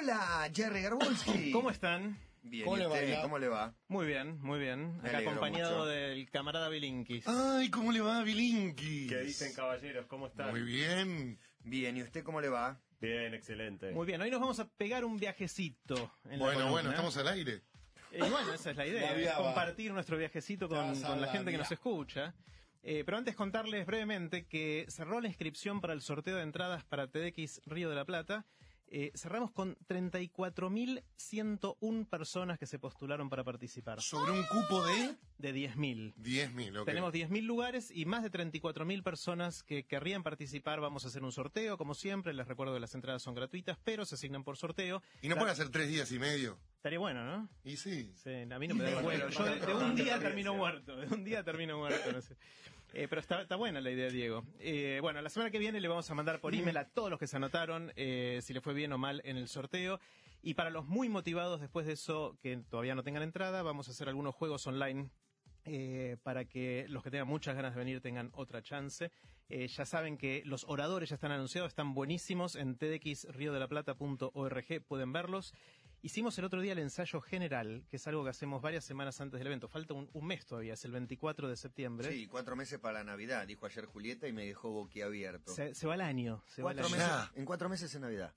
Hola, Jerry Garbulski. ¿Cómo están? Bien, ¿Cómo ¿y le va, usted? ¿Cómo le va? Muy bien, muy bien. Me Acá acompañado mucho. del camarada Bilinkis. Ay, ¿cómo le va a Bilinki? ¿Qué dicen caballeros? ¿Cómo están? Muy bien. Bien, ¿y usted cómo le va? Bien, excelente. Muy bien, hoy nos vamos a pegar un viajecito. En la Bueno, columna. bueno, estamos al aire. Eh, Y bueno, esa es la idea, La es viaba. compartir nuestro viajecito con, la la gente que nos escucha. Eh, pero antes contarles brevemente que cerró la inscripción para el sorteo de entradas para TDX Río de la Plata. Eh, cerramos con 34.101 personas que se postularon para participar. Sobre un cupo de De 10.000. 10.000, ok. Tenemos 10.000 lugares y más de 34.000 personas que querrían participar. Vamos a hacer un sorteo, como siempre. Les recuerdo que las entradas son gratuitas, pero se asignan por sorteo. Y no La- pueden hacer tres días y medio. Estaría bueno, ¿no? Y sí. Sí, a mí no me da bueno. Yo de, de un día termino muerto. De un día termino muerto, no sé. Eh, pero está, buena la idea, Diego. Eh, bueno, la semana que viene le vamos a mandar por email a todos los que se anotaron eh, si le fue bien o mal en el sorteo. Y para los muy motivados después de eso, que todavía no tengan entrada, vamos a hacer algunos juegos online para que los que tengan muchas ganas de venir tengan otra chance. Ya saben que los oradores ya están anunciados, están buenísimos en tdxriodelaplata.org, pueden verlos. Hicimos el otro día el ensayo general, que es algo que hacemos varias semanas antes del evento. Falta un, un mes todavía, es el 24 de septiembre. Sí, cuatro meses para la Navidad, dijo ayer Julieta y me dejó boquiabierto. Se, se va el año. Se va el Cuatro año. meses, en cuatro meses es Navidad.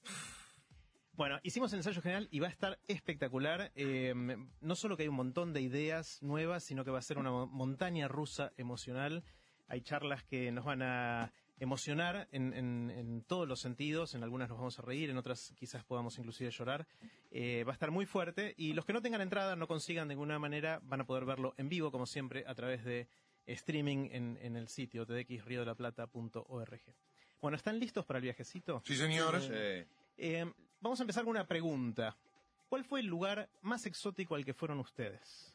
Bueno, hicimos el ensayo general y va a estar espectacular. Eh, no solo que hay un montón de ideas nuevas, sino que va a ser una mo- montaña rusa emocional. Hay charlas que nos van a emocionar en, en- en todos los sentidos. En algunas nos vamos a reír, en otras quizás podamos inclusive llorar. Eh, va a estar muy fuerte y los que no tengan entrada, no consigan de ninguna manera, van a poder verlo en vivo, como siempre, a través de streaming en, en el sitio tdxriodelaplata.org. Bueno, ¿están listos para el viajecito? Sí, señor. Sí. Eh, vamos a empezar con una pregunta. ¿Cuál fue el lugar más exótico al que fueron ustedes?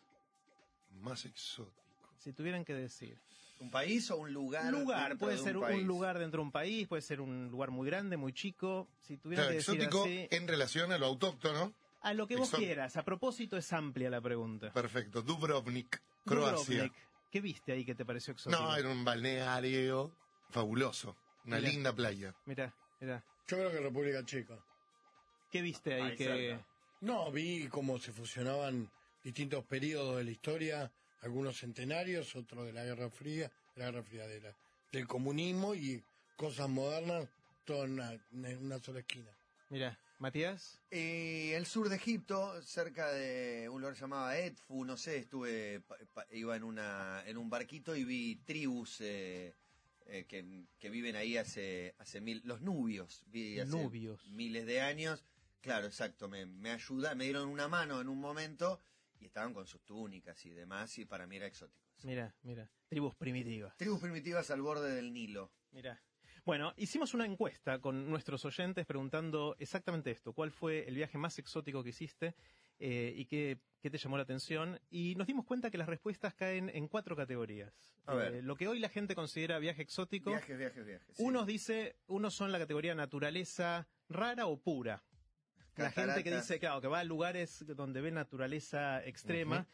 Más exótico. Si tuvieran que decir. ¿Un país o un lugar? lugar, puede de ser un, país? lugar dentro de un país, puede ser un lugar muy grande, muy chico. Si tuvieran Claro, que decir exótico así, en relación a lo autóctono. a lo que vos quieras. A propósito, es amplia la pregunta. Perfecto. Dubrovnik, Croacia. Dubrovnik, ¿Qué viste ahí que te pareció exótico? No, era un balneario fabuloso. Una linda playa. Mira, mira. Yo creo que República Checa. ¿Qué viste ahí Ahí que... cerca. No, vi cómo se fusionaban distintos periodos de la historia, algunos centenarios, otros de la Guerra Fría, de la Guerra Fría de la- del comunismo y cosas modernas, todo en una, en una sola esquina. Mira, Matías. Eh, el sur de Egipto, cerca de un lugar llamado Edfu, no sé, estuve, pa- pa- iba en una en un barquito y vi tribus eh, eh, que, que viven ahí hace hace mil, los nubios, vi hace Nubios. miles de años. Claro, exacto, me, me ayuda, me dieron una mano en un momento y estaban con sus túnicas y demás y para mí era exótico. Mira, mira. Tribus primitivas. Tribus primitivas al borde del Nilo. Mira. Bueno, hicimos una encuesta con nuestros oyentes preguntando exactamente esto. ¿Cuál fue el viaje más exótico que hiciste eh, y qué, qué te llamó la atención? Y nos dimos cuenta que las respuestas caen en cuatro categorías. A ver. Eh, lo que hoy la gente considera viaje exótico. Viajes, viajes, viajes. sí. Unos dice, unos son la categoría naturaleza rara o pura. La gente que dice, claro, que va a lugares donde ve naturaleza extrema.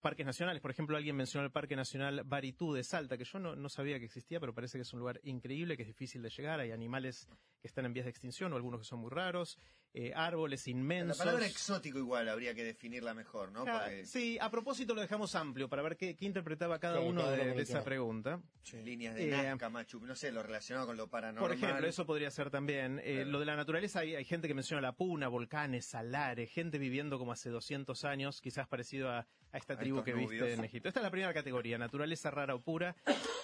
Parques nacionales, por ejemplo, alguien mencionó el Parque Nacional Baritú de Salta, que yo no, no sabía que existía, pero parece que es un lugar increíble, que es difícil de llegar. Hay animales que están en vías de extinción o algunos que son muy raros, eh, árboles La inmensos. palabra exótico igual habría que definirla mejor, ¿no? Ah, Porque Sí, a propósito lo dejamos amplio para ver qué, qué interpretaba cada Claro, uno de, esa pregunta. líneas de Eh, Nazca, Machu, no sé, lo relacionado con lo paranormal. Por ejemplo, eso podría ser también. Eh, Claro. Lo de la naturaleza, hay, hay gente que menciona la puna, volcanes, salares, gente viviendo como hace 200 años, quizás parecido a, a esta A tribu que nubios. viste en Egipto. Esta es la primera categoría, naturaleza rara o pura.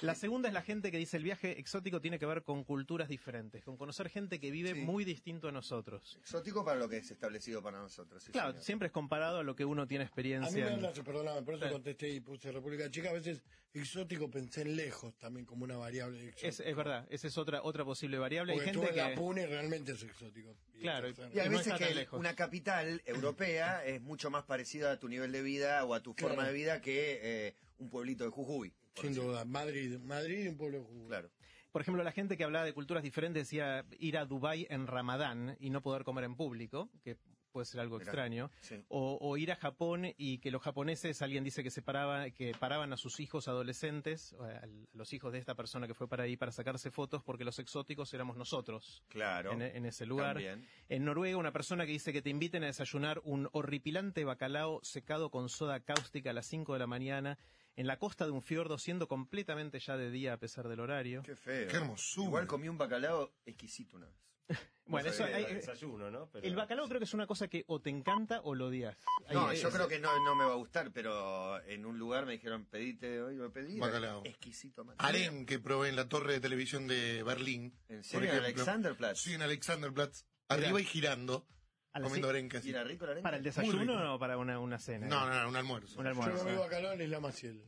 La segunda es la gente que dice el viaje exótico tiene que ver con culturas diferentes, con conocer gente que vive Sí. muy distinto a nosotros. Exótico para lo que es establecido para nosotros. sí, Claro, señor. siempre es comparado a lo que uno tiene A mí experiencia. me en- perdóname, por eso Sí. contesté y puse República Checa. A veces exótico pensé en lejos también como una variable. Es, es verdad, esa es otra otra posible variable. Porque Hay gente estuve en que... la Pune y realmente es exótico. Y Claro, Y que no veces tan que lejos. una capital europea es mucho más parecida a tu nivel de vida o a tu Claro. forma de vida que eh, un pueblito de Jujuy. por Sin duda, Madrid, Madrid y un pueblo jugo. Claro. Por ejemplo, la gente que hablaba de culturas diferentes decía ir a Dubái en Ramadán y no poder comer en público, que puede ser algo Mirá. extraño. Sí. O, o ir a Japón y que los japoneses, alguien dice que se paraba, que paraban a sus hijos adolescentes, o a los hijos de esta persona que fue para ahí para sacarse fotos, porque los exóticos éramos nosotros Claro. en, en ese lugar. También. En Noruega, una persona que dice que te inviten a desayunar un horripilante bacalao secado con soda cáustica a las 5 de la mañana en la costa de un fiordo, siendo completamente ya de día a pesar del horario. Qué feo. Qué hermosura. Igual comí un bacalao exquisito una vez. Bueno, eso, hay- Era desayuno, ¿no? Pero- el bacalao creo que es una cosa que o te encanta o lo odias. No, Hay- yo es- creo que no, no me va a gustar, pero en un lugar me dijeron, pedite hoy, lo pedí. Bacalao. Exquisito, man. Harem que probé en la torre de televisión de Berlín. ¿En por serio? ¿En. Alexanderplatz? Sí, en Alexanderplatz. Arriba y girando, a comiendo arencas. ¿Y era rico la? ¿Para el desayuno o para una, una cena? No, no, no, un almuerzo. Un Yo almuerzo. comí bacalao en Isla Maciel.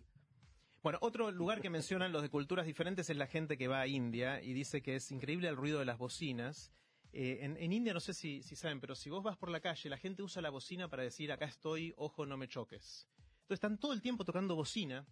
Bueno, otro lugar que mencionan los de culturas diferentes es la gente que va a India y dice que es increíble el ruido de las bocinas. Eh, en, India no sé si, si saben, pero si vos vas por la calle, la gente usa la bocina para decir acá estoy, ojo, no me choques. Entonces están todo el tiempo tocando bocina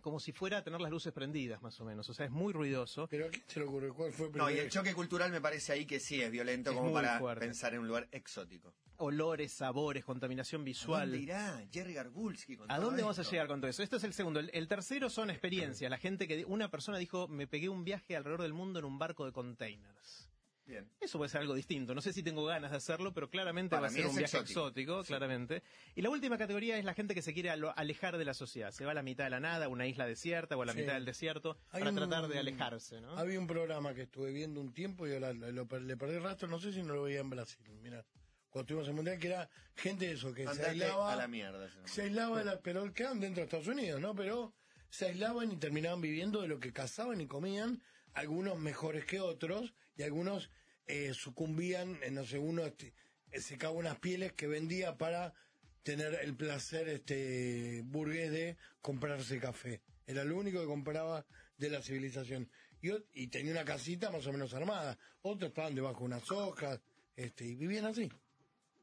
como si fuera a tener las luces prendidas, más o menos. O sea, es muy ruidoso. Pero ¿a quién se le ocurre? ¿Cuál fue el No, y el choque cultural me parece ahí que sí es violento Es como para fuerte. pensar en un lugar exótico. Olores, sabores, contaminación ¿A visual. dónde irá Jerry Garbulski con ¿A todo dónde vamos a esto? llegar con todo eso? Este es el segundo. El, el tercero son experiencias. La gente que una persona dijo, me pegué un viaje alrededor del mundo en un barco de containers. Bien. Eso puede ser algo distinto. No sé si tengo ganas de hacerlo, pero claramente Para va a ser un viaje exótico. exótico, Sí. claramente. Y la última categoría es la gente que se quiere alejar de la sociedad. Se va a la mitad de la nada, a una isla desierta o a la Sí. mitad del desierto Hay para un- tratar de alejarse, ¿no? Había un programa que estuve viendo un tiempo y ahora lo- lo le perdí rastro, no sé si no lo veía en Brasil, mira, cuando estuvimos en Mundial, que era gente de eso, que se aislaba, a la mierda. se aislaba, de la, pero quedaban dentro de Estados Unidos, ¿no? Pero se aislaban y terminaban viviendo de lo que cazaban y comían, algunos mejores que otros, y algunos eh, sucumbían, no sé, uno este, eh, secaba unas pieles que vendía para tener el placer este burgués de comprarse café. Era lo único que compraba de la civilización. Y, y tenía una casita más o menos armada. Otros estaban debajo de unas hojas, este, y vivían así.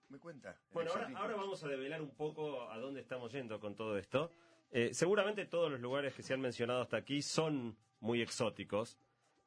Me cuenta. Bueno, ahora, ahora vamos a develar un poco a dónde estamos yendo con todo esto. Eh, seguramente todos los lugares que se han mencionado hasta aquí son muy exóticos,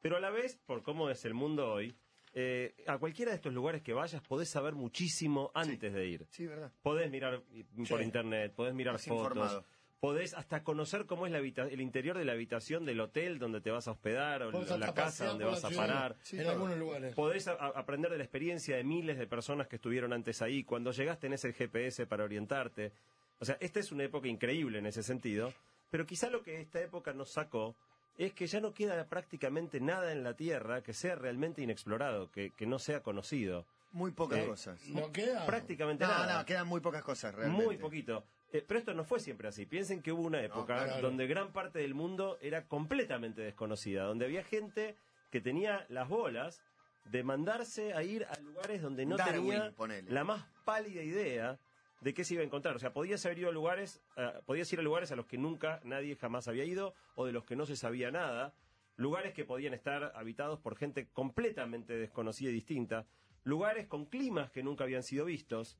pero a la vez, por cómo es el mundo hoy, eh, a cualquiera de estos lugares que vayas podés saber muchísimo antes de ir. Sí, verdad. Podés mirar por Sí. internet, podés mirar Estás fotos, informado. podés hasta conocer cómo es la el interior de la habitación del hotel donde te vas a hospedar o Podés la casa donde vas a parar. Sí, en algunos lugares. Podés a- aprender de la experiencia de miles de personas que estuvieron antes ahí. Cuando llegas tenés el GPS para orientarte. O sea, esta es una época increíble en ese sentido. Pero quizá lo que esta época nos sacó es que ya no queda prácticamente nada en la Tierra que sea realmente inexplorado, que, que no sea conocido. Muy pocas Eh, cosas. ¿No queda? Prácticamente No, nada. no, quedan muy pocas cosas realmente. Muy poquito. Eh, pero esto no fue siempre así. Piensen que hubo una época claro. donde gran parte del mundo era completamente desconocida, donde había gente que tenía las bolas de mandarse a ir a lugares donde no Darwin, tenía ponele. la más pálida idea de qué se iba a encontrar. O sea, podías haber ido a lugares, eh, podías ir a lugares a los que nunca nadie jamás había ido o de los que no se sabía nada, lugares que podían estar habitados por gente completamente desconocida y distinta, lugares con climas que nunca habían sido vistos,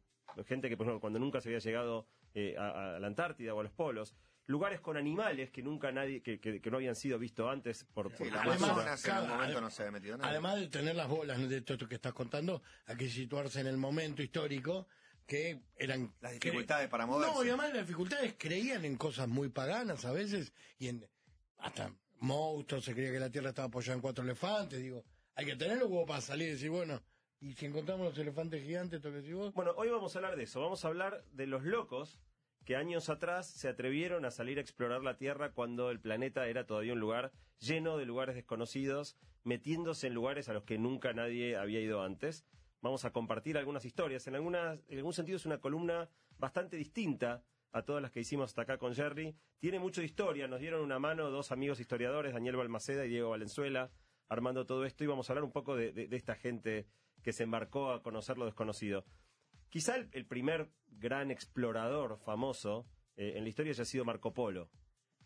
gente que, por ejemplo, cuando nunca se había llegado eh, a, a la Antártida o a los polos, lugares con animales que nunca nadie, que, que- que no habían sido vistos antes por, por la Además, en algún momento no se había metido nada. Además de tener las bolas de todo esto que estás contando, hay que situarse en el momento histórico que eran... Las dificultades para No, moverse. y además las dificultades creían en cosas muy paganas a veces y en hasta monstruos, se creía que la Tierra estaba apoyada en cuatro elefantes, digo, hay que tener los huevos para salir y decir, bueno, y si encontramos los elefantes gigantes, esto que decís vos, Bueno, hoy vamos a hablar de eso. Vamos a hablar de los locos que años atrás se atrevieron a salir a explorar la Tierra cuando el planeta era todavía un lugar lleno de lugares desconocidos, metiéndose en lugares a los que nunca nadie había ido antes. Vamos a compartir algunas historias. En, algunas, en algún sentido es una columna bastante distinta a todas las que hicimos hasta acá con Jerry. Tiene mucho de historia. Nos dieron una mano dos amigos historiadores, Daniel Balmaceda y Diego Valenzuela, armando todo esto. Y vamos a hablar un poco de- de- de esta gente que se embarcó a conocer lo desconocido. Quizá el, el primer gran explorador famoso eh, en la historia haya sido Marco Polo.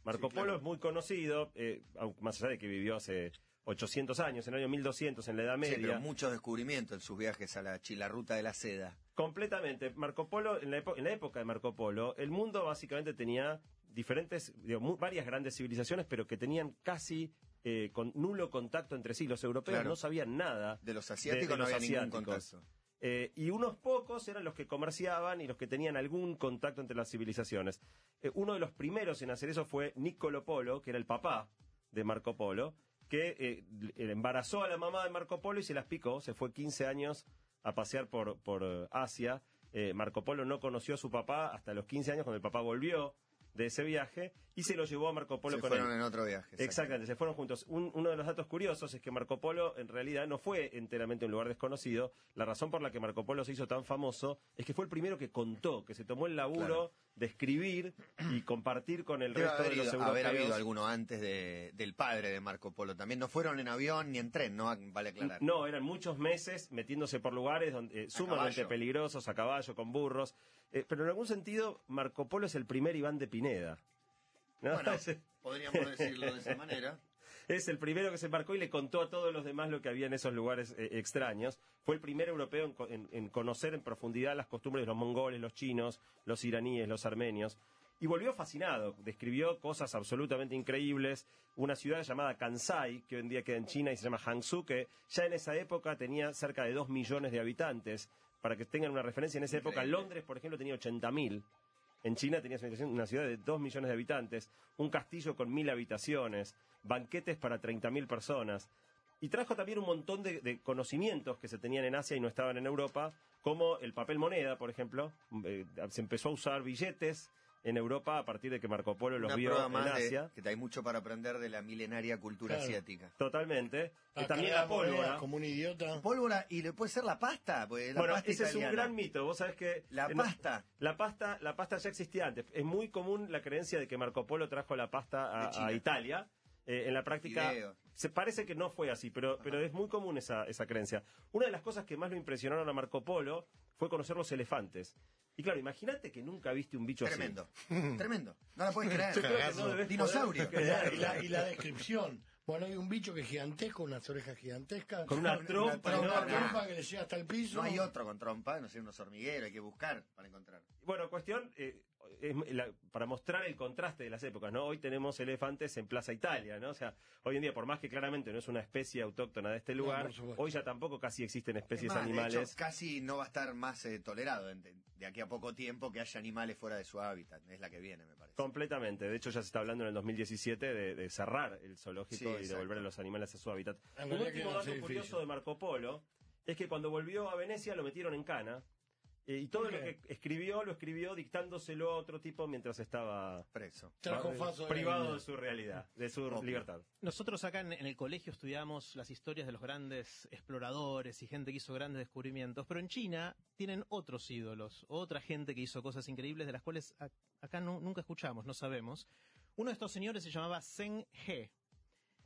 Marco Sí, claro. Polo es muy conocido, eh, más allá de que vivió hace 800 años, en el año 1200, en la Edad Sí, Media. pero muchos descubrimientos en sus viajes a la, la ruta de la seda. Completamente. Marco Polo, en la, epo- en la época de Marco Polo, el mundo básicamente tenía diferentes, digo, varias grandes civilizaciones, pero que tenían casi eh, con nulo contacto entre sí. Los europeos Claro. no sabían nada De los asiáticos de no los había ningún asiáticos. contacto. Eh, y unos pocos eran los que comerciaban y los que tenían algún contacto entre las civilizaciones. Eh, uno de los primeros en hacer eso fue Niccolo Polo, que era el papá de Marco Polo, que eh, embarazó a la mamá de Marco Polo y se las picó. Se fue 15 años a pasear por, por eh, Asia. Eh, Marco Polo no conoció a su papá hasta los 15 años, cuando el papá volvió de ese viaje y se lo llevó a Marco Polo Se con fueron en otro viaje. Exactamente, se fueron juntos. Un- uno de los datos curiosos es que Marco Polo en realidad no fue enteramente un lugar desconocido. La razón por la que Marco Polo se hizo tan famoso es que fue el primero que contó, que se tomó el laburo Claro. de escribir y compartir con el Debe resto haber, de los ido- haber habido alguno antes de- del padre de Marco Polo. También no fueron en avión ni en tren, ¿no? Vale aclarar. No, eran muchos meses metiéndose por lugares donde, eh, sumamente caballo. peligrosos, a caballo, con burros. Eh, pero en algún sentido, Marco Polo es el primer Iván de Pineda. ¿no? Bueno, podríamos decirlo de esa manera. Es el primero que se embarcó y le contó a todos los demás lo que había en esos lugares eh, extraños. Fue el primer europeo en- en conocer en profundidad las costumbres de los mongoles, los chinos, los iraníes, los armenios. Y volvió fascinado. Describió cosas absolutamente increíbles. Una ciudad llamada Kansai, que hoy en día queda en China y se llama Hangzhou, que ya en esa época tenía cerca de dos millones de habitantes. Para que tengan una referencia, en esa época. Londres, por ejemplo, tenía 80.000. En China tenías una ciudad de 2 millones de habitantes, un castillo con mil habitaciones, banquetes para 30.000 personas. Y trajo también un montón de, de conocimientos que se tenían en Asia y no estaban en Europa, como el papel moneda, por ejemplo. Eh, se empezó a usar billetes en Europa a partir de que Marco Polo los Una vio prueba en más de Asia. que hay mucho para aprender de la milenaria cultura Claro. asiática. Totalmente. Acá también la pólvora. Como un idiota. Pólvora, y le puede ser la pasta, pues la Bueno, pasta ese es un italiana. gran mito. Vos sabés que La en- pasta. La pasta, la pasta ya existía antes. Es muy común la creencia de que Marco Polo trajo la pasta a, a Italia. Eh, en la práctica, se parece que no fue así, pero, pero es muy común esa, esa creencia. Una de las cosas que más lo impresionaron a Marco Polo fue conocer los elefantes. Y claro, imagínate que nunca viste un bicho Tremendo. Tremendo. No la puedes creer. así. No Dinosaurio. poder Y la, y la- y la descripción. Bueno, hay un bicho que es gigantesco, unas orejas gigantescas. Con una Una trompa Una trompa que le llega hasta el piso. No hay otro con trompa, no sé, unos hormigueros, hay que buscar para encontrar. Bueno, cuestión, eh, la- para mostrar el contraste de las épocas, ¿no? Hoy tenemos elefantes en Plaza Italia, ¿no? O sea, hoy en día, por más que claramente no es una especie autóctona de este lugar, hoy ya tampoco casi existen especies Es más, de animales. hecho, casi no va a estar más eh, tolerado de, de aquí a poco tiempo que haya animales fuera de su hábitat. Es la que viene, me parece. Completamente. De hecho, ya se está hablando en el 2017 de, de cerrar el zoológico Sí, y devolver a los animales a su hábitat. Un último dato curioso de Marco Polo es que cuando volvió a Venecia lo metieron en cana eh, y todo ¿Por lo que escribió lo escribió dictándoselo a otro tipo mientras estaba Preso. Trajo eh, faso de privado de su realidad, de su libertad. Nosotros acá en, en el colegio estudiamos las historias de los grandes exploradores y gente que hizo grandes descubrimientos, pero en China tienen otros ídolos, otra gente que hizo cosas increíbles de las cuales a- acá nu- nunca escuchamos, no sabemos. Uno de estos señores se llamaba Zheng He,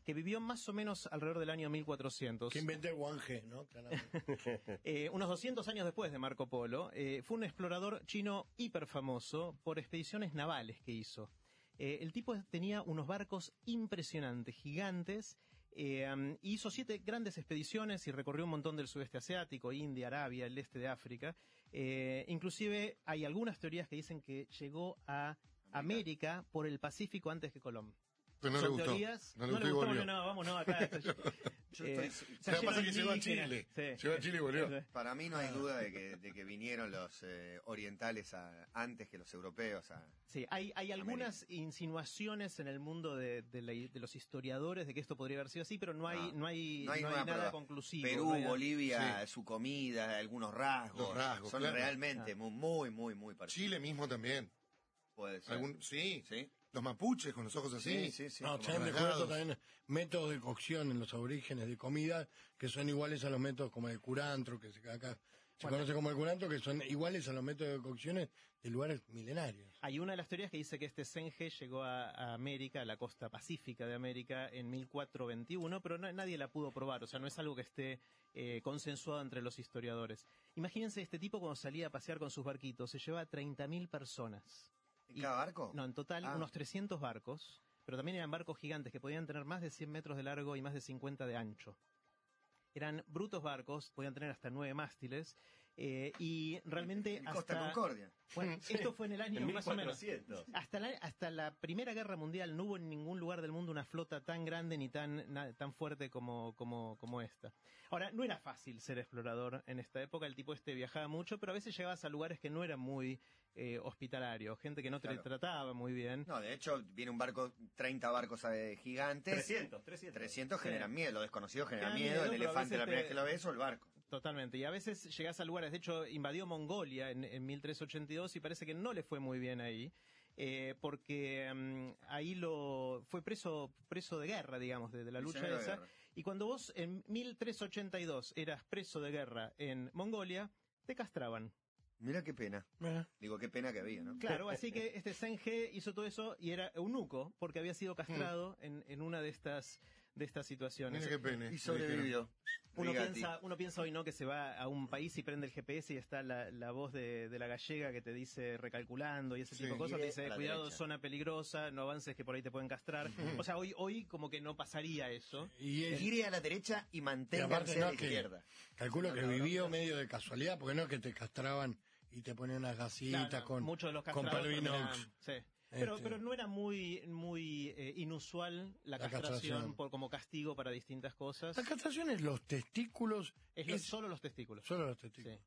que vivió más o menos alrededor del año 1400. Que inventé el ¿no? Eh, unos 200 años después de Marco Polo, eh, fue un explorador chino hiper famoso por expediciones navales que hizo. Eh, el tipo tenía unos barcos impresionantes, gigantes, eh, hizo siete grandes expediciones y recorrió un montón del sudeste asiático, India, Arabia, el este de África. Eh, inclusive hay algunas teorías que dicen que llegó a América por el Pacífico antes que Colón. Pero no Son le gustó. teorías, No le gustó y gustó, volvió. no, vamos, no, acá. Yo eh, estoy- está Lo que pasa es que llegó a. Chile. Sí. Llegó a Chile y volvió. Para mí no hay duda de que, de que vinieron los eh, orientales a- antes que los europeos. A, Sí, hay, hay algunas insinuaciones en el mundo de, de la- de los historiadores de que esto podría haber sido así, pero no hay, No, no hay, no hay no hay nada prueba. conclusivo. Perú, no hay- Bolivia, su comida, algunos rasgos. Los rasgos, son claro. realmente Ah. muy, muy, muy, muy parecidos. Chile mismo también. Puede ser. Algún, sí. ¿Sí? Los mapuches con los ojos así. Sí, sí, sí. No, como se han rasgados. descubierto también métodos de cocción en los aborígenes de comida que son iguales a los métodos como el curantro, que se, acá se Bueno. conoce como el curantro, que son iguales a los métodos de cocciones de lugares milenarios. Hay una de las teorías que dice que este Senge llegó a, a América, a la costa pacífica de América, en 1421, pero na- nadie la pudo probar. O sea, no es algo que esté eh, consensuado entre los historiadores. Imagínense este tipo cuando salía a pasear con sus barquitos, se llevaba 30.000 personas. ¿En cada barco? No, en total Ah. unos 300 barcos, pero también eran barcos gigantes que podían tener más de 100 metros de largo y más de 50 de ancho. Eran brutos barcos, podían tener hasta nueve mástiles, Eh, y realmente En Costa hasta... Concordia. Bueno, esto fue en el año En más o menos. 1400. Hasta la, hasta la Primera Guerra Mundial no hubo en ningún lugar del mundo una flota tan grande ni tan, na- tan fuerte como, como, como esta. Ahora, no era fácil ser explorador en esta época, el tipo este viajaba mucho, pero a veces llegabas a lugares que no eran muy eh, hospitalarios, gente que no te trataba muy bien. No, de hecho, viene un barco, 30 barcos eh, gigantes. 300, 300. 300 generan miedo, lo desconocido genera miedo, miedo, el elefante la primera te- vez que lo ves o el barco. Totalmente. Y a veces llegás a lugares, de hecho, invadió Mongolia en, en 1382 y parece que no le fue muy bien ahí. eh, porque mm, ahí lo fue preso preso de guerra, digamos, de, de la lucha esa. guerra. Y cuando vos en 1382 eras preso de guerra en Mongolia, te castraban. Mira qué pena. Digo, qué pena que había, ¿no? Claro, así que este Senge hizo todo eso y era eunuco porque había sido castrado en, en una de estas de estas situaciones. Mira qué pene. Y sobrevivió. Uno piensa, uno piensa hoy no que se va a un país y prende el GPS y está la, la voz de, de la gallega que te dice recalculando y ese Sí, tipo de cosas, te dice cuidado, derecha". zona peligrosa, no avances que por ahí te pueden castrar. O sea, hoy, hoy como que no pasaría eso. Y Gire a la derecha y Y manténgase a la que- izquierda. calculo que No, no, no. vivió medio de casualidad, porque no es que te castraban y te ponían unas gasitas con, muchos de los con sí. Pero, Este. pero no era muy muy eh, inusual la, La castración, castración. por como castigo para distintas cosas. La castración es los testículos, Es, lo- es solo los testículos. solo los Sí. testículos.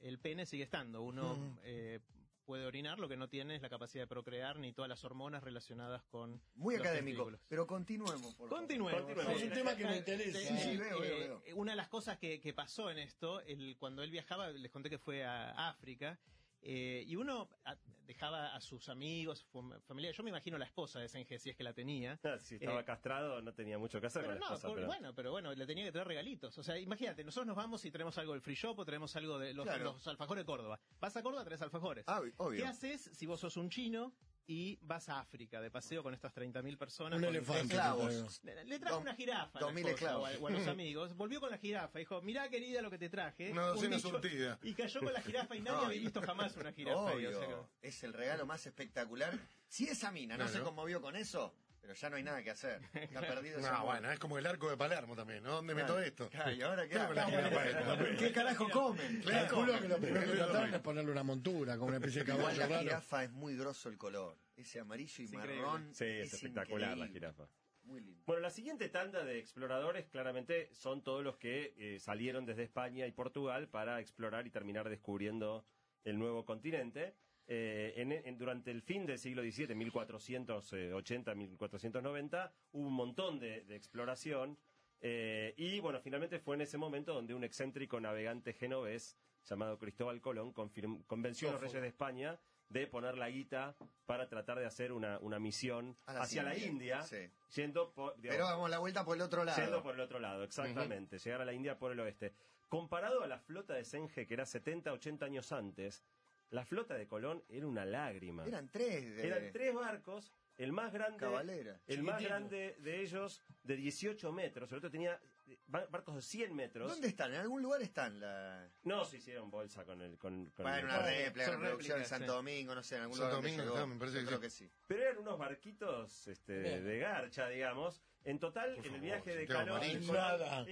El pene sigue estando. Uno Mm. eh, puede orinar, lo que no tiene es la capacidad de procrear ni todas las hormonas relacionadas con. Muy los académico. testículos. Pero continuemos, por favor. Continuemos. Continuemos. Es un tema que me interesa. Eh, Sí, sí, eh, veo, veo, eh, veo. Una de las cosas que, que pasó en esto, el, cuando él viajaba, les conté que fue a África, eh, y uno a- dejaba a sus amigos, fam- familia, yo me imagino la esposa de Senge, si es que la tenía. Ah, Si estaba Eh, castrado, no tenía mucho que hacer Pero con la no, esposa. por- pero- bueno, pero bueno, le tenía que traer regalitos. O sea, imagínate, nosotros nos vamos y traemos algo del free shop o traemos algo de los, Claro. los alfajores de Córdoba. Vas a Córdoba, traes alfajores. Ah, obvio. ¿Qué haces si vos sos un chino y vas a África de paseo con estas 30.000 personas? Un con- elefante. esclavos. Le, le trajo una jirafa a la dos mil esposa esclavos. o a, los amigos. Volvió con la jirafa. Dijo, mirá querida lo que te traje. Una docena Un surtida. Y cayó con la jirafa y nadie No, había visto jamás una jirafa. ahí, o sea Obvio. que- Es el regalo más espectacular. Si esa mina no se conmovió con eso, pero ya no hay nada que hacer. Está perdido No, bueno, es como el arco de Palermo también, ¿no? ¿Dónde meto Claro. esto? Claro, ¿y ahora qué Claro. ¿Qué carajo comen? ¿Qué Calculo comen? que lo primero que trataron es ponerle una montura, como una especie de Igual caballo la raro. jirafa es muy grosso el color. Ese amarillo y Es marrón. Sí, es, espectacular la jirafa. Muy lindo. Bueno, la siguiente tanda de exploradores claramente son todos los que eh, salieron desde España y Portugal para explorar y terminar descubriendo el nuevo continente. Eh, en- en- durante el fin del siglo XVII, 1480-1490, hubo un montón de, de exploración eh, y bueno, finalmente fue en ese momento donde un excéntrico navegante genovés llamado Cristóbal Colón convenció a los reyes de España de poner la guita para tratar de hacer una, una misión A las hacia la Indias, India, sí. yendo por, digamos, Pero damos la vuelta por el otro lado. Yendo por el otro lado, exactamente. Llegar a la India por el oeste. Comparado a la flota de Senge, que era 70, 80 años antes, la flota de Colón era una lágrima. Eran tres. de- Eran tres barcos, el más grande, Cabalera. el más grande de ellos de 18 metros, el otro tenía eh, bar- barcos de 100 metros. ¿Dónde están? En algún lugar están. La... No se hicieron bolsa con el... Con, con Bueno, el- una réplica, una producción en Santo sí. Domingo, no sé, en algún Santo lugar. donde Domingo, llegó. no, me parece que creo sí. que sí. Pero eran unos barquitos este, Bien. de garcha, digamos. En total, en el viaje de. Colón- nada. no,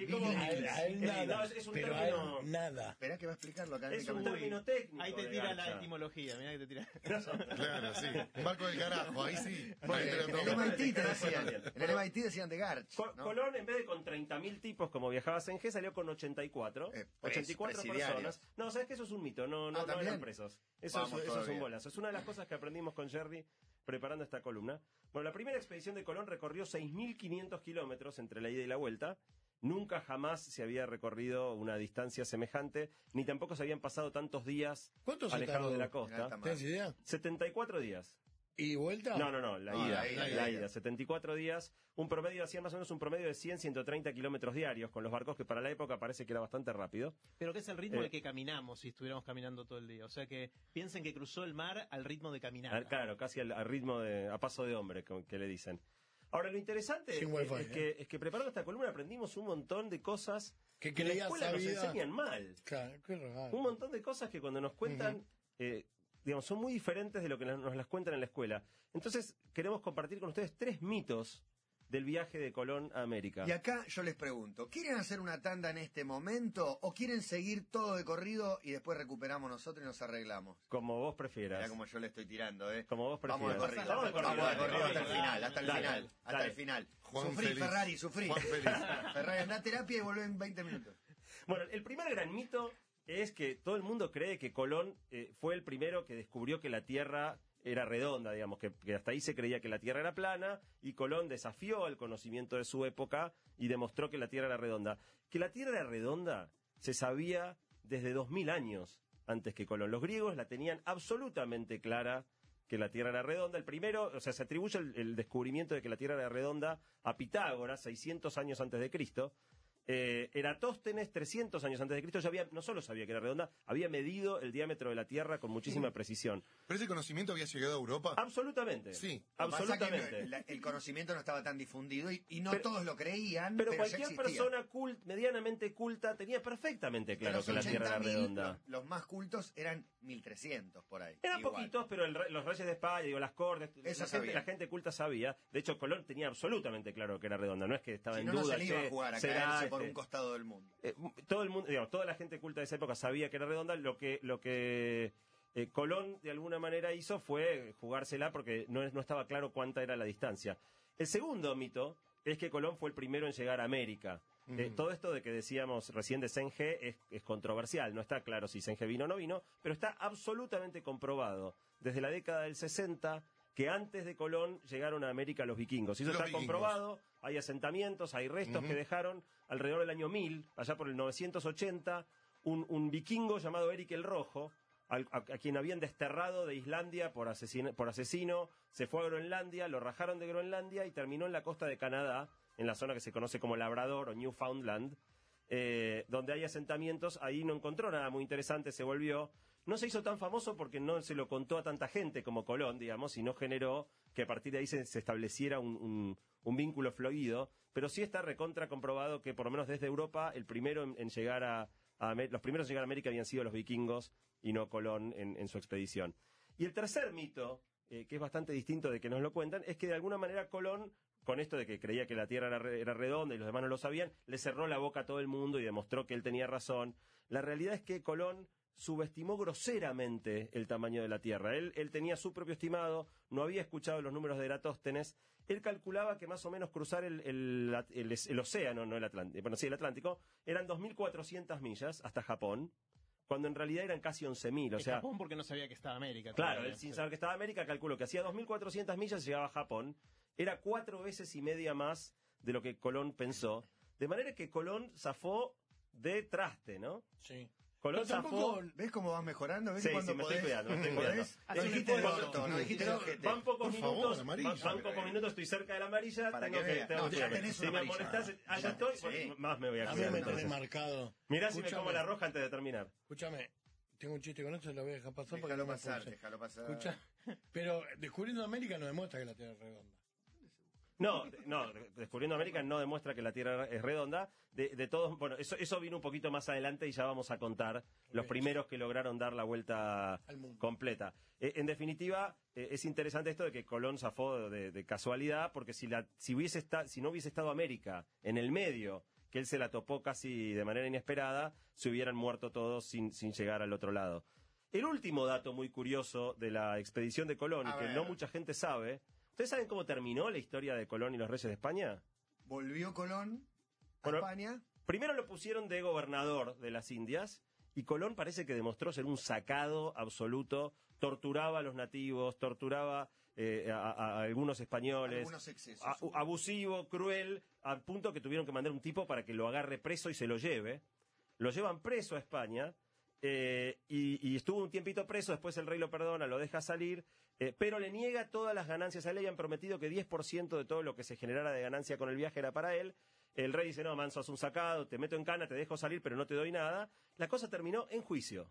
pero a término- él nada. Esperá que va a explicarlo Es un término técnico. Ahí te tira la etimología, mira que te tira. Claro, sí. Barco del carajo, ahí sí. En el MIT te decían, en el MIT decían de Garch. Co- ¿no? Colón, en vez de con 30.000 tipos como viajaba Senge, salió con 84. Eh, pres- 84 presidiarios. personas. No, sabes que eso es un mito, no, no, Ah, no ¿también? eran presos. Eso, Vamos es, eso es todavía. un bolazo. Es una de las cosas que aprendimos con Jerry preparando esta columna. Bueno, la primera expedición de Colón recorrió 6.500 kilómetros entre la ida y la vuelta. Nunca jamás se había recorrido una distancia semejante, ni tampoco se habían pasado tantos días ¿Cuánto se alejados de la costa. ¿Tienes idea? 74 días. ¿Y vuelta? No, no, no, la No, ida, la ida, la, la ida, ida. 74 días, un promedio, hacían más o menos un promedio de 100, 130 kilómetros diarios con los barcos, que para la época parece que era bastante rápido. Pero que es el ritmo Eh. al que caminamos si estuviéramos caminando todo el día. O sea que piensen que cruzó el mar al ritmo de caminar. Ah, Claro, casi al, al ritmo de, a paso de hombre, como que le dicen. Ahora, lo interesante es, wifi, es que, es que preparando esta columna aprendimos un montón de cosas Que que en la escuela nos enseñan mal. Claro, qué raro. Un montón de cosas que cuando nos cuentan, eh, digamos, son muy diferentes de lo que nos las cuentan en la escuela. Entonces, queremos compartir con ustedes tres mitos del viaje de Colón a América. Y acá yo les pregunto, ¿quieren hacer una tanda en este momento o quieren seguir todo de corrido y después recuperamos nosotros y nos arreglamos? Como vos prefieras. Mirá como yo le estoy tirando, ¿eh? Como vos Vamos de prefieras. corrido. Vamos de corrido. Vamos de corrido hasta el final, hasta el dale, final, hasta dale. el final. Juan sufrí, feliz. Ferrari, sufrí. Juan feliz. Ferrari, anda a terapia y volvé en 20 minutos. Bueno, el primer gran mito es que todo el mundo cree que Colón eh, fue el primero que descubrió que la Tierra era redonda, digamos, que, hasta ahí se creía que la Tierra era plana y Colón desafió el conocimiento de su época y demostró que la Tierra era redonda. Que la Tierra era redonda se sabía desde 2000 años antes que Colón. Los griegos la tenían absolutamente clara que la Tierra era redonda. El primero, o sea, se atribuye el, el descubrimiento de que la Tierra era redonda a Pitágoras, 600 años antes de Cristo. Eh, Eratóstenes, 300 años antes de Cristo, ya había, no solo sabía que era redonda, había medido el diámetro de la Tierra con muchísima precisión. ¿Pero ese conocimiento había llegado a Europa? Absolutamente. Sí. Absolutamente. la- el conocimiento no estaba tan difundido y, y no Pero- todos lo creían, Pero, cualquier persona cult- medianamente culta tenía perfectamente claro que la Tierra era 80.000, redonda. Los, los más cultos eran 1300 por ahí. Eran Igual. poquitos, pero el los reyes de España, digo, las cortes, la gente, la gente culta sabía. De hecho, Colón tenía absolutamente claro que era redonda. No es que estaba Si en no, no duda. se le iba a che, jugar a será, caerse por un costado del mundo. eh, todo el mundo, digamos, toda la gente culta de esa época sabía que era redonda. Lo que, lo que eh, Colón de alguna manera hizo fue jugársela porque no, es- no estaba claro cuánta era la distancia. El segundo mito es que Colón fue el primero en llegar a América. Eh, Ujú. todo esto de que decíamos recién de Senge es, es controversial, no está claro si Senge vino o no vino, pero está absolutamente comprobado desde la década del 60 que antes de Colón llegaron a América los vikingos. Y eso Los está vikingos. comprobado, hay asentamientos, hay restos que dejaron alrededor del año 1000, allá por el 980, un, un vikingo llamado Eric el Rojo, a, a quien habían desterrado de Islandia por, asesino, por asesino, se fue a Groenlandia, lo rajaron de Groenlandia y terminó en la costa de Canadá, en la zona que se conoce como Labrador o Newfoundland, eh, donde hay asentamientos, ahí no encontró nada muy interesante, se volvió. No se hizo tan famoso porque no se lo contó a tanta gente como Colón, digamos, y no generó que a partir de ahí se, estableciera un, vínculo fluido, pero sí está recontra comprobado que por lo menos desde Europa el primero en, llegar a, los primeros en llegar a América habían sido los vikingos y no Colón en, su expedición. Y el tercer mito, eh, que es bastante distinto de que nos lo cuentan, es que de alguna manera Colón, con esto de que creía que la Tierra era redonda y los demás no lo sabían, le cerró la boca a todo el mundo y demostró que él tenía razón. La realidad es que Colón subestimó groseramente el tamaño de la Tierra. Él, él tenía su propio estimado, no había escuchado los números de Eratóstenes. Él calculaba que más o menos cruzar el, el- el- el océano, no el Atlántico, bueno, sí, el Atlántico, eran 2.400 millas hasta Japón, cuando en realidad eran casi 11.000. O sea, Japón porque no sabía que estaba América. Claro, él sin saber que estaba América, calculó que hacía 2.400 millas llegaba a Japón. Era cuatro veces y media más de lo que Colón pensó. De manera que Colón zafó de traste, ¿no? Sí. Colón zafó... ¿Ves cómo vas mejorando? ¿Ves Sí, cuando sí, me estoy podés? cuidando, me estoy cuidando. No dijiste el orto, no dijiste el ojete. van pocos Por favor, minutos, amarilla. van, van pocos minutos, estoy cerca de la amarilla, Para tengo que que, tengo No, ya tenés Si me molestás, allá estoy, sí. bueno, más me voy a A mí cuidar me tenés marcado. Mirá si me como la roja antes de terminar. Escúchame, tengo un chiste con esto, lo voy a dejar pasar porque Déjalo pasar, déjalo pasar. Escucha, pero descubriendo América no demuestra que la Tierra es redonda. No, no, Descubriendo América no demuestra que la Tierra es redonda. De, de todos, bueno, eso, eso vino un poquito más adelante y ya vamos a contar los primeros que lograron dar la vuelta completa. Eh, en definitiva, eh, es interesante esto de que Colón zafó de, de casualidad, porque si, la, si, hubiese esta- si no hubiese estado América en el medio, que él se la topó casi de manera inesperada, se hubieran muerto todos sin, sin llegar al otro lado. El último dato muy curioso de la expedición de Colón, y que no mucha gente sabe, ¿ustedes saben cómo terminó la historia de Colón y los reyes de España? Volvió Colón a Bueno, España. Primero lo pusieron de gobernador de las Indias y Colón parece que demostró ser un sacado absoluto, torturaba a los nativos, torturaba eh, a, algunos españoles, Algunos excesos. a- abusivo, cruel, al punto que tuvieron que mandar un tipo para que lo agarre preso y se lo lleve. Lo llevan preso a España eh, y, y estuvo un tiempito preso, después el rey lo perdona, lo deja salir, eh, pero le niega todas las ganancias. A él le habían prometido que 10% de todo lo que se generara de ganancia con el viaje era para él. El rey dice, no, manso, haz un sacado, te meto en cana, te dejo salir, pero no te doy nada. La cosa terminó en juicio.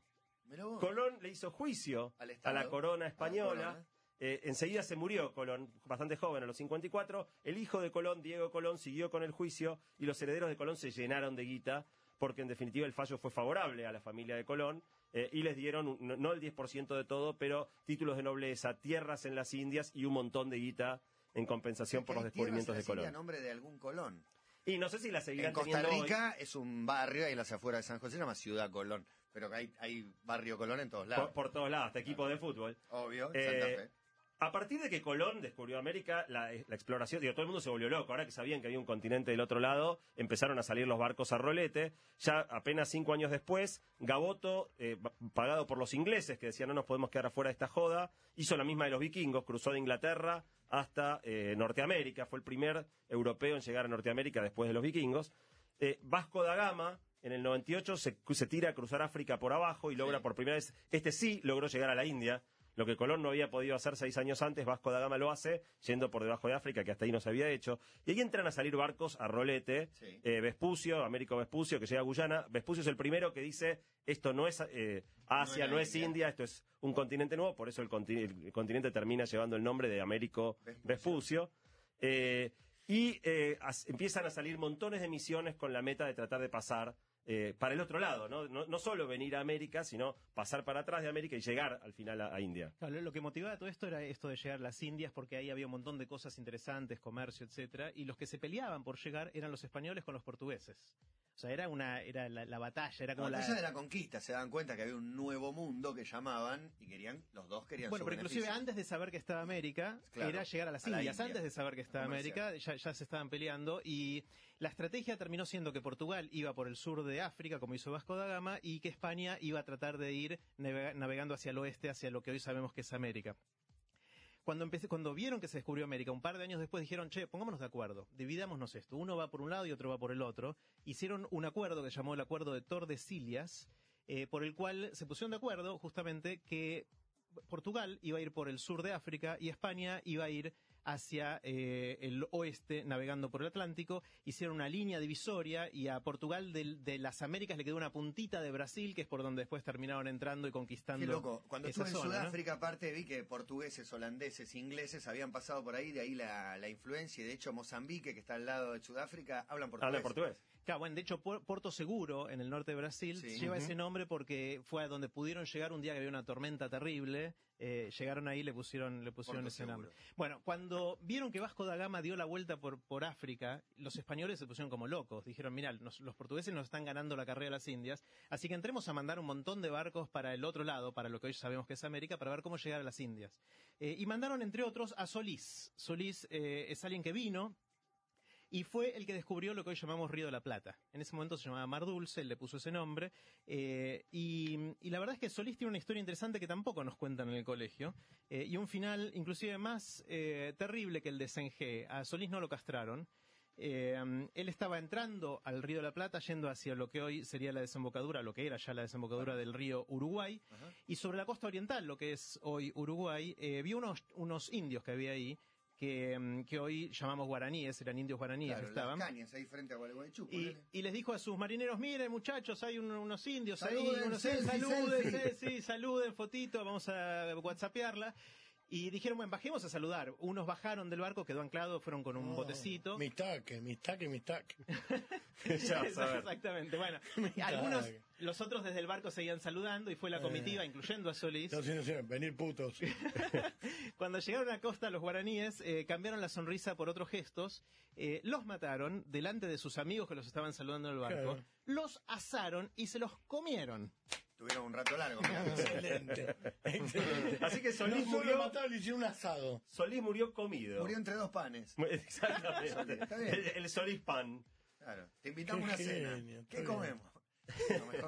Colón le hizo juicio a la corona la española. corona. Eh, enseguida se murió Colón, bastante joven, a los 54. El hijo de Colón, Diego Colón, siguió con el juicio y los herederos de Colón se llenaron de guita porque en definitiva el fallo fue favorable a la familia de Colón eh, y les dieron, no, no el 10% de todo, pero títulos de nobleza, tierras en las Indias y un montón de guita en compensación por los descubrimientos de Colón. nombre de algún Colón. Y no sé si la seguirán En Costa teniendo hoy. Rica es un barrio, ahí en las afueras de San José, se llama Ciudad Colón. Pero hay, hay barrio Colón en todos lados. por, por todos lados, hasta equipos de fútbol. Obvio, Eh, Santa Fe. A partir de que Colón descubrió América, la, la exploración, digo, todo el mundo se volvió loco. Ahora que sabían que había un continente del otro lado, empezaron a salir los barcos a rolete. Ya apenas cinco años después, Gaboto, eh, pagado por los ingleses, que decían no nos podemos quedar afuera de esta joda, hizo la misma de los vikingos, cruzó de Inglaterra hasta eh, Norteamérica. Fue el primer europeo en llegar a Norteamérica después de los vikingos. Eh, Vasco da Gama, en el 98, se, se tira a cruzar África por abajo y logra Sí. por primera vez, este sí logró llegar a la India. Lo que Colón no había podido hacer seis años antes, Vasco da Gama lo hace, yendo por debajo de África, que hasta ahí no se había hecho. Y ahí entran a salir barcos a rolete. Sí. Eh, Vespucio, Américo Vespucio, que llega a Guyana. Vespucio es el primero que dice, esto no es eh, Asia, No es India. India. esto es un continente nuevo, por eso el, conti- el continente termina llevando el nombre de Américo Vespucio. Vespucio. Eh, y empiezan a salir montones de misiones con la meta de tratar de pasar eh, para el otro lado, ¿no? ¿no? no solo venir a América, sino pasar para atrás de América y llegar al final a, a India. Claro, lo- que motivaba todo esto era esto de llegar a las Indias, porque ahí había un montón de cosas interesantes, comercio, etcétera, y los que se peleaban por llegar eran los españoles con los portugueses. O sea, era una, era la, la batalla, era como la. más allá de la conquista, se dan cuenta que había un nuevo mundo que llamaban y querían, los dos querían Bueno, su pero inclusive antes de saber que estaba América, Claro, era llegar a las a la Indias. India. Antes de saber que estaba. América, ya, ya se estaban peleando y la estrategia terminó siendo que Portugal iba por el sur de África, como hizo Vasco da Gama, y que España iba a tratar de ir navega- navegando hacia el oeste, hacia lo que hoy sabemos que es América. Cuando vieron que se descubrió América, un par de años después dijeron, che, pongámonos de acuerdo, dividámonos esto. Uno va por un lado y otro va por el otro. Hicieron un acuerdo que llamó el Acuerdo de Tordesillas, eh, por el cual se pusieron de acuerdo justamente que Portugal iba a ir por el sur de África y España iba a ir hacia eh, el oeste navegando por el Atlántico, hicieron una línea divisoria y a Portugal del- de, las Américas le quedó una puntita de Brasil, que es por donde después terminaron entrando y conquistando. Qué loco. Cuando esa estuve en zona, ¿no? Sudáfrica, aparte, vi que portugueses, holandeses, ingleses habían pasado por ahí, de ahí la, la influencia. Y de hecho, Mozambique, que está al lado de Sudáfrica, hablan portugués. Habla portugués. Claro, bueno, de hecho, Puerto Seguro, en el norte de Brasil, Sí. lleva ese nombre porque fue a donde pudieron llegar un día que había una tormenta terrible. eh, llegaron ahí y le pusieron, le pusieron ese nombre. Bueno, cuando vieron que Vasco da Gama dio la vuelta por, por África, los españoles se pusieron como locos. Dijeron, mira, los portugueses nos están ganando la carrera a las Indias, así que entremos a mandar un montón de barcos para el otro lado, para lo que hoy sabemos que es América, para ver cómo llegar a las Indias. Eh, y mandaron, entre otros, a Solís. Solís eh, es alguien que vino, y fue el que descubrió lo que hoy llamamos Río de la Plata. En ese momento se llamaba Mar Dulce, él le puso ese nombre, eh, y, y la verdad es que Solís tiene una historia interesante que tampoco nos cuentan en el colegio, eh, y un final inclusive más eh, terrible que el de Sengé. A Solís no lo castraron. Él estaba entrando al Río de la Plata, yendo hacia lo que hoy sería la desembocadura, lo que era ya la desembocadura del río Uruguay, Ajá. y sobre la costa oriental, lo que es hoy Uruguay, vio unos, unos indios que había ahí, que, mm, que hoy llamamos guaraníes, eran indios guaraníes Claro, que estaban. las cañas ahí frente a Gualeguaychú. Y, y les dijo a sus marineros, miren muchachos, hay un- unos indios Saluden, ahí, unos selfie, saluden, selfie". sí, sí, saluden, fotito, vamos a whatsappearla. Y dijeron, bueno, bajemos a saludar. Unos bajaron del barco, quedó anclado, fueron con un No, botecito. Mistaque, mistaque. Ya vas a ver. Exactamente, bueno. algunos, los otros desde el barco seguían saludando y fue la comitiva, incluyendo a Solís. No, sí, no, sí, venir putos. Cuando llegaron a costa los guaraníes, eh, cambiaron la sonrisa por otros gestos, eh, los mataron delante de sus amigos que los estaban saludando en el barco, Claro. los asaron y se los comieron. Tuvieron un rato largo. excelente, excelente. Así que No Solís solo murió, mataron, le hicieron un asado. Solís murió comido. Murió entre dos panes. Exactamente. Está bien. El, el Solís pan. Claro. Te invitamos a una cena. ¿Qué bien. comemos?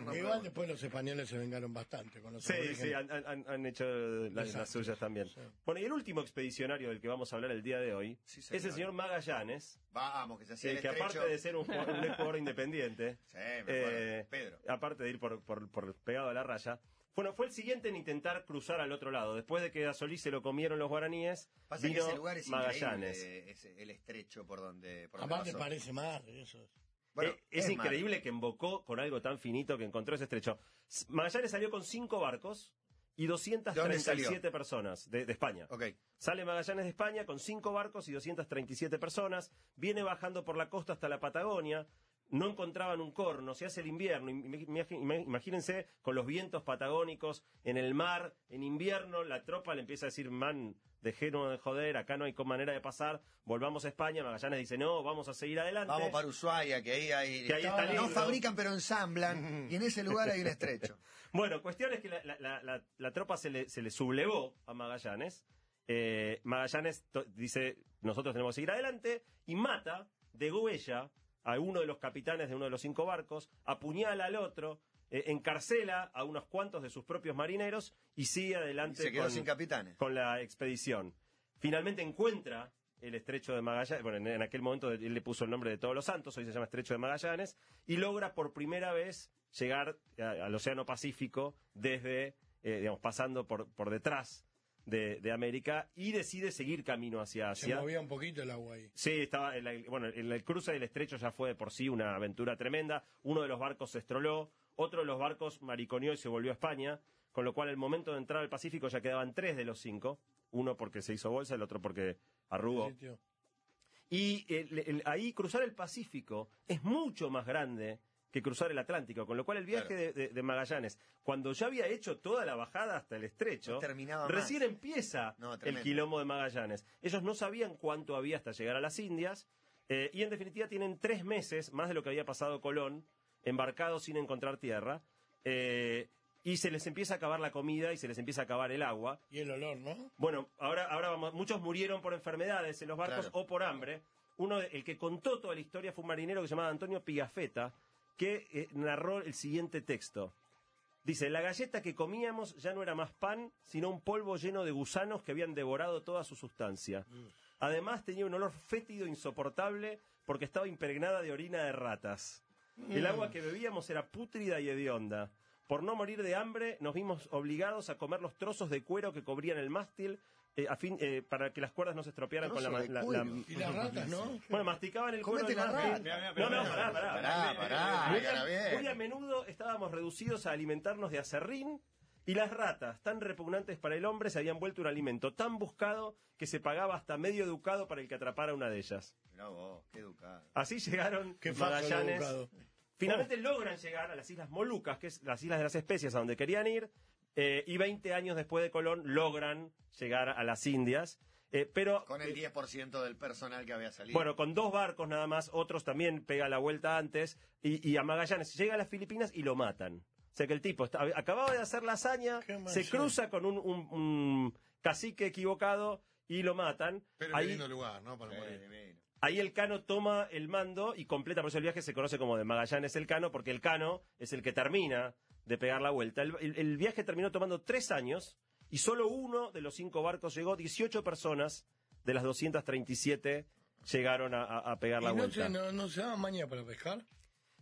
No Igual después los españoles se vengaron bastante con los Sí, aborígenes. sí, han, han- han hecho las, suyas también. Sí. Bueno, y el último expedicionario del que vamos a hablar el día de hoy Sí, es el señor. Magallanes, Vamos, que se hacía eh, el que aparte de ser un jugador, un jugador independiente, Sí, me acuerdo. eh, Pedro. aparte de ir por, por- por pegado a la raya, bueno, fue el siguiente en intentar cruzar al otro lado. Después de que a Solís se lo comieron los guaraníes, Pasa vino que ese lugar es Magallanes. el estrecho por donde, por donde Aparte pasó. parece más, eso. Bueno, Eh, es, increíble que embocó con algo tan finito que encontró ese estrecho. Magallanes salió con cinco barcos y ¿De dónde 237 personas de, de España. Sale Magallanes de España con cinco barcos y 237 personas. Viene bajando por la costa hasta la Patagonia. no encontraban un corno, se hace el invierno, imagínense con los vientos patagónicos en el mar, en invierno, la tropa le empieza a decir, man, dejémonos de joder, acá no hay manera de pasar, volvamos a España, Magallanes dice, no, vamos a seguir adelante. Vamos para Ushuaia, que ahí hay... Que ahí está no lindo. fabrican pero ensamblan, y en ese lugar hay un estrecho. Bueno, cuestión es que la, la- la- la- la tropa se le, se le sublevó a Magallanes. Eh, Magallanes dice, nosotros tenemos que seguir adelante, y mata, degüella a uno de los capitanes de uno de los cinco barcos, apuñala al otro, eh, encarcela a unos cuantos de sus propios marineros y sigue Y adelante se quedó con, sin capitanes. con la expedición. Finalmente encuentra el estrecho de Magallanes, bueno, en, en aquel momento él le puso el nombre de Todos los Santos, hoy se llama estrecho de Magallanes, y logra por primera vez llegar a- al Océano Pacífico desde, eh, digamos, pasando por, por detrás de, de América y decide seguir camino hacia Se Asia. movía un poquito el agua ahí. Sí, estaba, en la- bueno, en el cruce del estrecho ya fue de por sí una aventura tremenda. Uno de los barcos se estroló, otro de los barcos mariconeó y se volvió a España, con lo cual al momento de entrar al Pacífico ya quedaban tres de los cinco, uno porque se hizo bolsa, el otro porque arrugó. Y el- el- ahí cruzar el Pacífico es mucho más grande que cruzar el Atlántico, con lo cual el viaje Claro. de, de- de Magallanes, cuando ya había hecho toda la bajada hasta el estrecho, No más. recién empieza No, el quilombo de Magallanes. Ellos no sabían cuánto había hasta llegar a las Indias, eh, y en definitiva tienen tres meses, más de lo que había pasado Colón, embarcados sin encontrar tierra, eh, y se les empieza a acabar la comida y se les empieza a acabar el agua. Y el olor, ¿no? Bueno, ahora, ahora vamos, muchos murieron por enfermedades en los barcos Claro. o por hambre. Uno, de- el que contó toda la historia fue un marinero que se llamaba Antonio Pigafetta, que eh, narró el siguiente texto. Dice, la galleta que comíamos ya no era más pan, sino un polvo lleno de gusanos que habían devorado toda su sustancia. Además tenía un olor fétido insoportable porque estaba impregnada de orina de ratas. El agua que bebíamos era pútrida y hedionda. Por no morir de hambre, nos vimos obligados a comer los trozos de cuero que cubrían el mástil eh, a fin, eh, para que las cuerdas no se estropearan con la, la- la- Y las ratas, ¿no? Bueno, masticaban el cuero Comete del la rata. No, no, pará, pará. Pará, pará, Muy a- muy a menudo estábamos reducidos a alimentarnos de acerrín y las ratas, tan repugnantes para el hombre, se habían vuelto un alimento tan buscado que se pagaba hasta medio educado para el que atrapara una de ellas. Mirá vos, qué educado. Así llegaron Magallanes. Finalmente logran llegar a las Islas Molucas, que es las Islas de las Especias, a donde querían ir, eh, y 20 años después de Colón logran llegar a las Indias. eh, pero Con el eh, 10% del personal que había salido. bueno, con dos barcos nada más, otros también pega la vuelta antes, y, y a Magallanes llega a las Filipinas y lo matan. O sea que el tipo está- acababa de hacer la hazaña, se cruza con un, un- un cacique equivocado y lo matan. Pero es Ahí, lindo lugar, ¿no? Para Sí, morir. Ahí el Cano toma el mando y completa, por eso el viaje se conoce como de Magallanes el Cano, porque el Cano es el que termina de pegar la vuelta. El, el- el viaje terminó tomando tres años y solo uno de los cinco barcos llegó, 18 personas de las 237 llegaron a, a- a pegar ¿Y la no vuelta. se, no, no se da maña para pescar?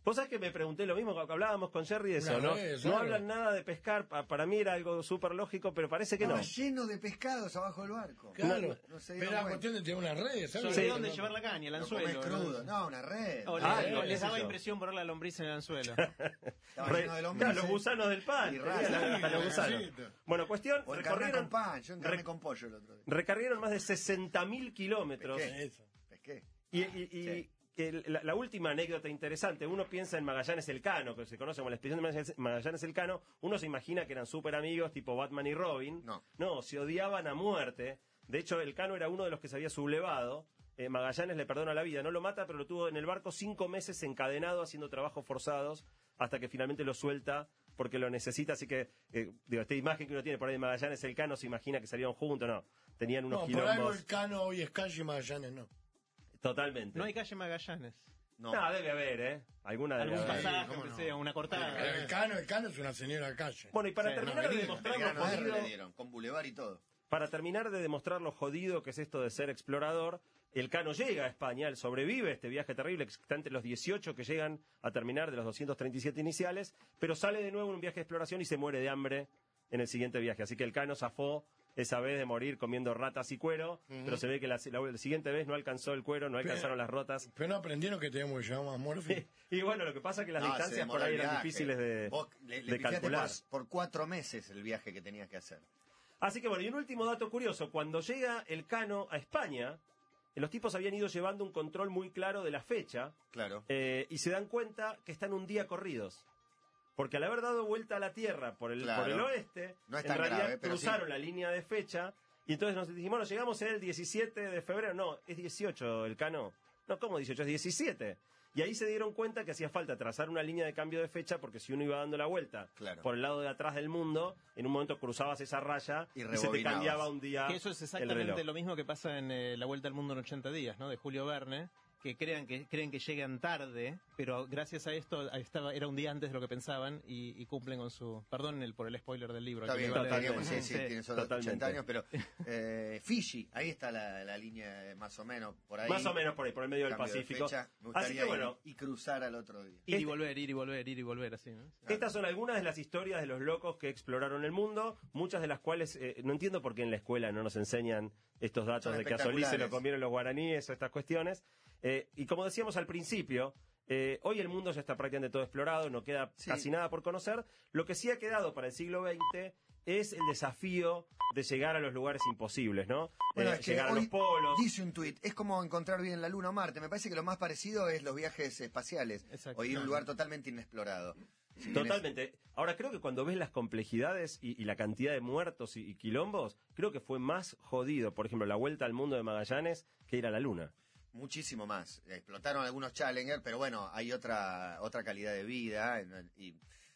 Vos sabés que me pregunté lo mismo que hablábamos con Jerry de eso, Una ¿no? vez, no algo. hablan nada de pescar, pa- para mí era algo súper lógico, pero parece que no. Estaba lleno de pescados abajo del barco. Claro. No se Pero era cuestión de tener unas redes, ¿sabes? Sí. dónde llevar la caña, el anzuelo. crudo. ¿no? No, una red. O Ah, les, no, les daba impresión poner la lombriz en el anzuelo. Estaba Re- lleno de claro, lombrices. los gusanos del pan. Y los gusanos. Bueno, cuestión, O recorrieron, con pan. Yo encarné con pollo el otro día. recorrieron más de 60.000 kilómetros. Pesqué. Eso. Pesqué. Y, y- y Sí. El- la, la última anécdota interesante, uno piensa en Magallanes el Cano, que se conoce como la expedición de Magallanes- Magallanes el Cano, uno se imagina que eran súper amigos, tipo Batman y Robin. No. No, se odiaban a muerte. De hecho, el Cano era uno de los que se había sublevado. Eh, Magallanes le perdona la vida, no lo mata, pero lo tuvo en el barco cinco meses encadenado haciendo trabajos forzados hasta que finalmente lo suelta porque lo necesita. Así que, eh, digo, esta imagen que uno tiene por ahí de Magallanes el Cano se imagina que salieron juntos, no. Tenían unos No, por algo quilombos. el Cano hoy es calle y Magallanes no. Totalmente. No hay calle Magallanes. No. No, debe haber, ¿eh? Alguna debe Algún haber. pasaje, ¿cómo aunque no? sea, una cortada. El Cano, el Cano es una señora calle. Bueno, y para Sí, terminar de demostrar lo jodido, le dieron, con bulevar y todo. para terminar de demostrar lo jodido que es esto de ser explorador, el Cano llega a España, él sobrevive a este viaje terrible, que está entre los 18 que llegan a terminar de los 237 iniciales, pero sale de nuevo en un viaje de exploración y se muere de hambre en el siguiente viaje. Así que el Cano zafó esa vez de morir comiendo ratas y cuero, pero se ve que la, la- la siguiente vez no alcanzó el cuero, no alcanzaron las rotas. Pero no aprendieron que teníamos que llevar más morfi. Y bueno, lo que pasa es que las No, distancias por ahí eran viaje. difíciles de, Vos le, le de pifiaste calcular. Por, por cuatro meses el viaje que tenías que hacer. Así que bueno, y un último dato curioso, cuando llega el Cano a España, los tipos habían ido llevando un control muy claro de la fecha Claro. eh, y se dan cuenta que están un día corridos. Porque al haber dado vuelta a la Tierra por el, Claro. por el oeste, No es en realidad grave, cruzaron sí. la línea de fecha y entonces nos dijimos, bueno, llegamos el 17 de febrero. No, es 18 el cano. No, ¿cómo 18? Es 17. Y ahí se dieron cuenta que hacía falta trazar una línea de cambio de fecha porque si uno iba dando la vuelta Claro. por el lado de atrás del mundo, en un momento cruzabas esa raya Y y, se te cambiaba un día Que eso es el exactamente reloj. lo mismo que pasa en eh, La Vuelta al Mundo en 80 días, ¿no? De Julio Verne, que crean que creen que llegan tarde, pero gracias a esto estaba, era un día antes de lo que pensaban y, y cumplen con su... Perdón el, por el spoiler del libro. Está bien, vale- sí, Sí. sí, tiene solo totalmente. 80 años, pero eh, Fiji, ahí está la, la línea eh, más o menos, por ahí. Más o menos por ahí, por el medio del de Pacífico. fecha. Me Así gustaría que bueno, ir y cruzar al otro día. Ir y Este- volver, ir y volver, ir y volver, así, ¿no? Estas son algunas de las historias de los locos que exploraron el mundo, muchas de las cuales eh, no entiendo por qué en la escuela no nos enseñan estos datos Son de que a Solís se lo comieron los guaraníes o estas cuestiones. Eh, y como decíamos al principio, eh, hoy el mundo ya está prácticamente todo explorado, no queda Sí. casi nada por conocer. Lo que sí ha quedado para el siglo XX es el desafío de llegar a los lugares imposibles, ¿no? Bueno, Eh, es que llegar a los polos. Dice un tuit, es como encontrar bien la Luna o Marte. Me parece que lo más parecido es los viajes espaciales. O ir a un lugar totalmente inexplorado. Si Totalmente. Ahora, creo que cuando ves las complejidades y, y la cantidad de muertos y, y quilombos, creo que fue más jodido, por ejemplo, la vuelta al mundo de Magallanes que ir a la Luna. Muchísimo más. Explotaron algunos Challenger, pero bueno, hay otra otra calidad de vida. Y,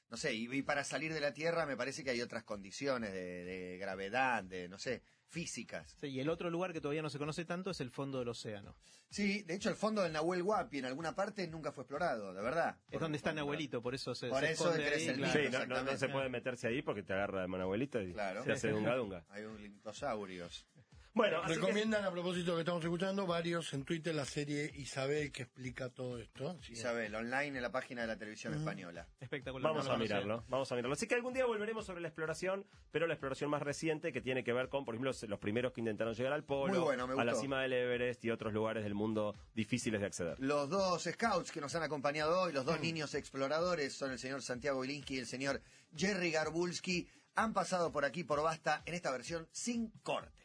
no sé, y, y para salir de la Tierra me parece que hay otras condiciones de, de gravedad, de, no sé, físicas. Sí, y el otro lugar que todavía no se conoce tanto es el fondo del océano. Sí, de hecho el fondo del Nahuel Huapi en alguna parte nunca fue explorado, de verdad. Es donde está Nahuelito, por eso se, Por se eso crece ahí, el claro. Sí, no, no- no se puede meterse ahí porque te agarra de mano abuelita y Claro. te hace dunga dunga. Hay un lintosaurios. Bueno, que- Recomiendan a propósito que estamos escuchando varios en Twitter la serie Isabel que explica todo esto. Isabel, online en la página de la televisión española. Espectacular. Vamos no a mirarlo, vamos a mirarlo. Así que algún día volveremos sobre la exploración, pero la exploración más reciente que tiene que ver con, por ejemplo, los primeros que intentaron llegar al polo, bueno, a la cima del Everest y otros lugares del mundo difíciles de acceder. Los dos scouts que nos han acompañado hoy, los dos niños exploradores, son el señor Santiago Wilinski y el señor Jerry Garbulski, han pasado por aquí por Basta en esta versión sin cortes.